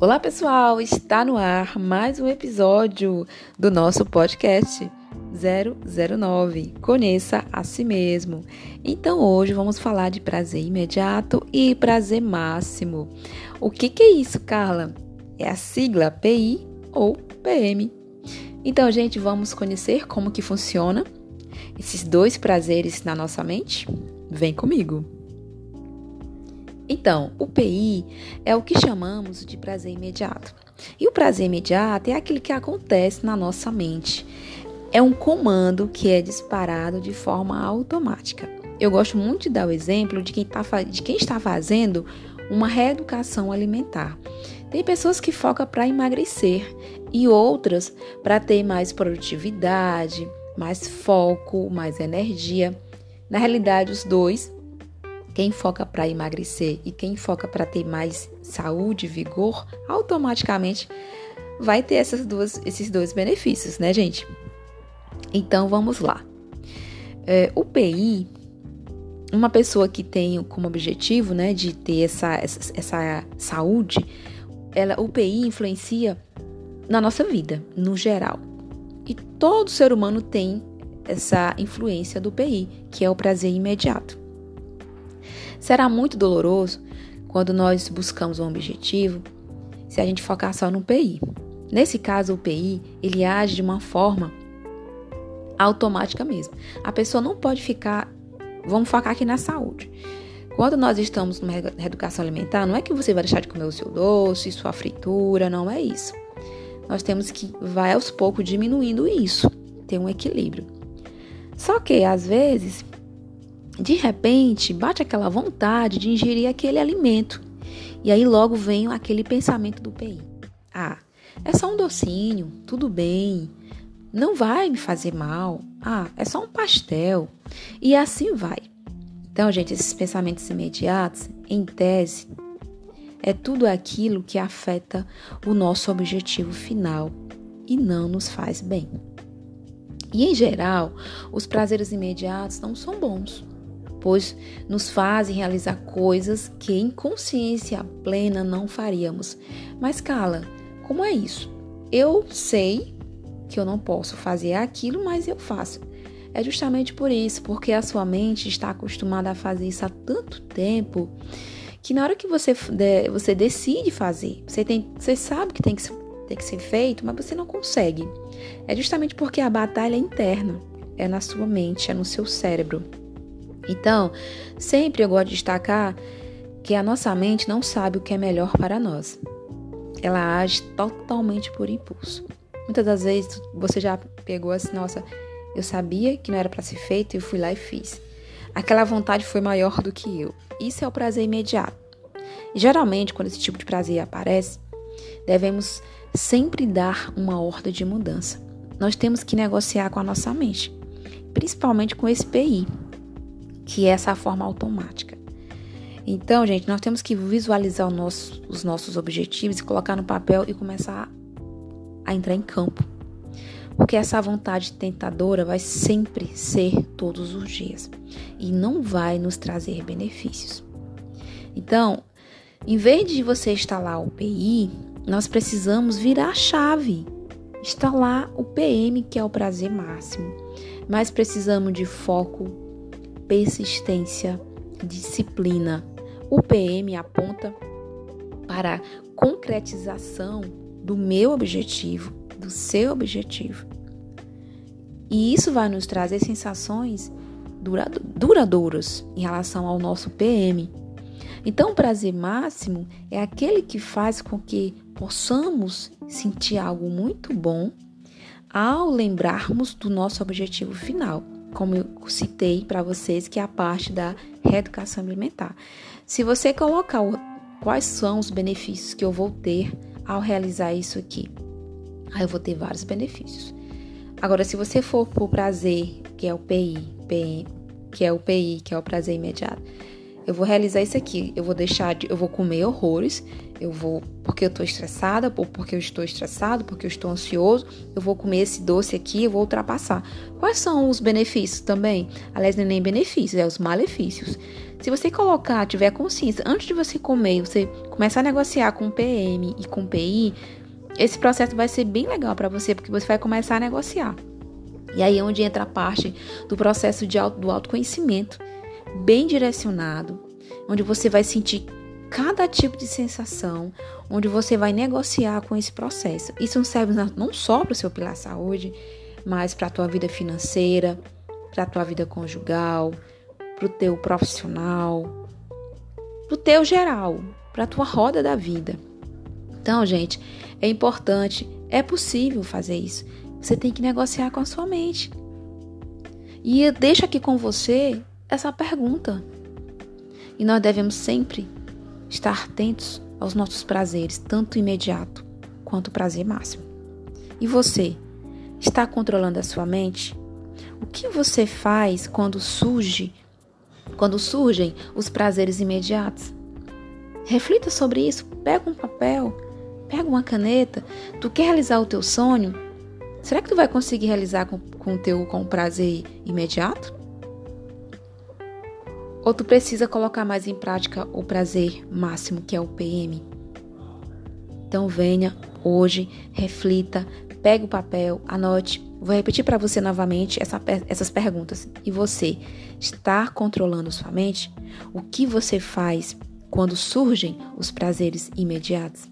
Olá, pessoal! Está no ar mais um episódio do nosso podcast 009 Conheça a si mesmo. Então, hoje vamos falar de prazer imediato e prazer máximo. O que, que é isso, Carla? É a sigla PI ou PM. Então, gente, vamos conhecer como que funciona esses dois prazeres na nossa mente? Vem comigo! Então, o PI é o que chamamos de prazer imediato. E o prazer imediato é aquilo que acontece na nossa mente. É um comando que é disparado de forma automática. Eu gosto muito de dar o exemplo de quem, tá, de quem está fazendo uma reeducação alimentar. Tem pessoas que focam para emagrecer e outras para ter mais produtividade, mais foco, mais energia. Na realidade, os dois quem foca para emagrecer e quem foca para ter mais saúde, vigor, automaticamente vai ter essas duas, esses dois benefícios, né, gente? Então vamos lá. É, o PI, uma pessoa que tem como objetivo, né, de ter essa, essa, essa saúde, ela, o PI influencia na nossa vida, no geral. E todo ser humano tem essa influência do PI, que é o prazer imediato. Será muito doloroso quando nós buscamos um objetivo se a gente focar só no PI. Nesse caso, o PI, ele age de uma forma automática mesmo. A pessoa não pode ficar, vamos focar aqui na saúde. Quando nós estamos numa reeducação alimentar, não é que você vai deixar de comer o seu doce, sua fritura, não é isso. Nós temos que vai aos poucos diminuindo isso, ter um equilíbrio. Só que às vezes de repente, bate aquela vontade de ingerir aquele alimento. E aí logo vem aquele pensamento do PI. Ah, é só um docinho, tudo bem. Não vai me fazer mal. Ah, é só um pastel. E assim vai. Então, gente, esses pensamentos imediatos, em tese, é tudo aquilo que afeta o nosso objetivo final e não nos faz bem. E em geral, os prazeres imediatos não são bons pois nos fazem realizar coisas que em consciência plena não faríamos. Mas cala, como é isso? Eu sei que eu não posso fazer aquilo, mas eu faço. É justamente por isso, porque a sua mente está acostumada a fazer isso há tanto tempo que na hora que você, você decide fazer, você, tem, você sabe que tem que, tem que ser feito, mas você não consegue. É justamente porque a batalha é interna, é na sua mente, é no seu cérebro. Então, sempre eu gosto de destacar que a nossa mente não sabe o que é melhor para nós. Ela age totalmente por impulso. Muitas das vezes você já pegou assim, nossa, eu sabia que não era para ser feito e fui lá e fiz. Aquela vontade foi maior do que eu. Isso é o prazer imediato. Geralmente, quando esse tipo de prazer aparece, devemos sempre dar uma ordem de mudança. Nós temos que negociar com a nossa mente, principalmente com esse PI, que é essa forma automática. Então, gente, nós temos que visualizar nosso, os nossos objetivos e colocar no papel e começar a entrar em campo. Porque essa vontade tentadora vai sempre ser todos os dias e não vai nos trazer benefícios. Então, em vez de você instalar o PI, nós precisamos virar a chave, instalar o PM, que é o prazer máximo. Mas precisamos de foco, persistência, disciplina. O PM aponta para a concretização do meu objetivo, do seu objetivo. E isso vai nos trazer sensações duradouras em relação ao nosso PM. Então, o prazer máximo é aquele que faz com que possamos sentir algo muito bom ao lembrarmos do nosso objetivo final como eu citei para vocês, que é a parte da reeducação alimentar. Se você colocar o, quais são os benefícios que eu vou ter ao realizar isso aqui, aí eu vou ter vários benefícios. Agora, se você for por prazer, que é o PI, PI, que é o PI, que é o prazer imediato, eu vou realizar isso aqui. Eu vou deixar de, eu vou comer horrores, eu vou, porque eu estou estressada, ou porque eu estou estressado, porque eu estou ansioso, eu vou comer esse doce aqui, eu vou ultrapassar. Quais são os benefícios também? Aliás, não é nem benefícios, é os malefícios. Se você colocar, tiver consciência, antes de você comer, você começar a negociar com PM e com PI, esse processo vai ser bem legal para você, porque você vai começar a negociar. E aí é onde entra a parte do processo de auto, do autoconhecimento, bem direcionado, onde você vai sentir cada tipo de sensação, onde você vai negociar com esse processo. Isso serve não só para o seu pilar saúde, mas para a tua vida financeira, para a tua vida conjugal, para o teu profissional, para o teu geral, para a tua roda da vida. Então, gente, é importante, é possível fazer isso. Você tem que negociar com a sua mente. E eu deixo aqui com você essa pergunta. E nós devemos sempre estar atentos aos nossos prazeres, tanto imediato quanto o prazer máximo. E você, está controlando a sua mente? O que você faz quando surge, quando surgem os prazeres imediatos? Reflita sobre isso, pega um papel, pega uma caneta, tu quer realizar o teu sonho? Será que tu vai conseguir realizar com, com o teu com prazer imediato? Ou tu precisa colocar mais em prática o prazer máximo, que é o PM? Então venha hoje, reflita, pegue o papel, anote. Vou repetir para você novamente essa, essas perguntas. E você está controlando sua mente? O que você faz quando surgem os prazeres imediatos?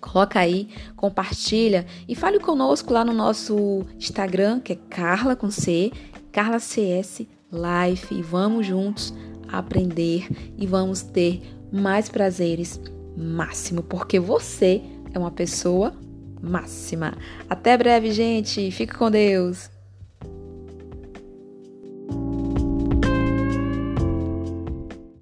Coloca aí, compartilha e fale conosco lá no nosso Instagram, que é Carla com C, Carla CS Life. E vamos juntos aprender e vamos ter mais prazeres máximo, porque você é uma pessoa máxima. Até breve, gente. Fique com Deus.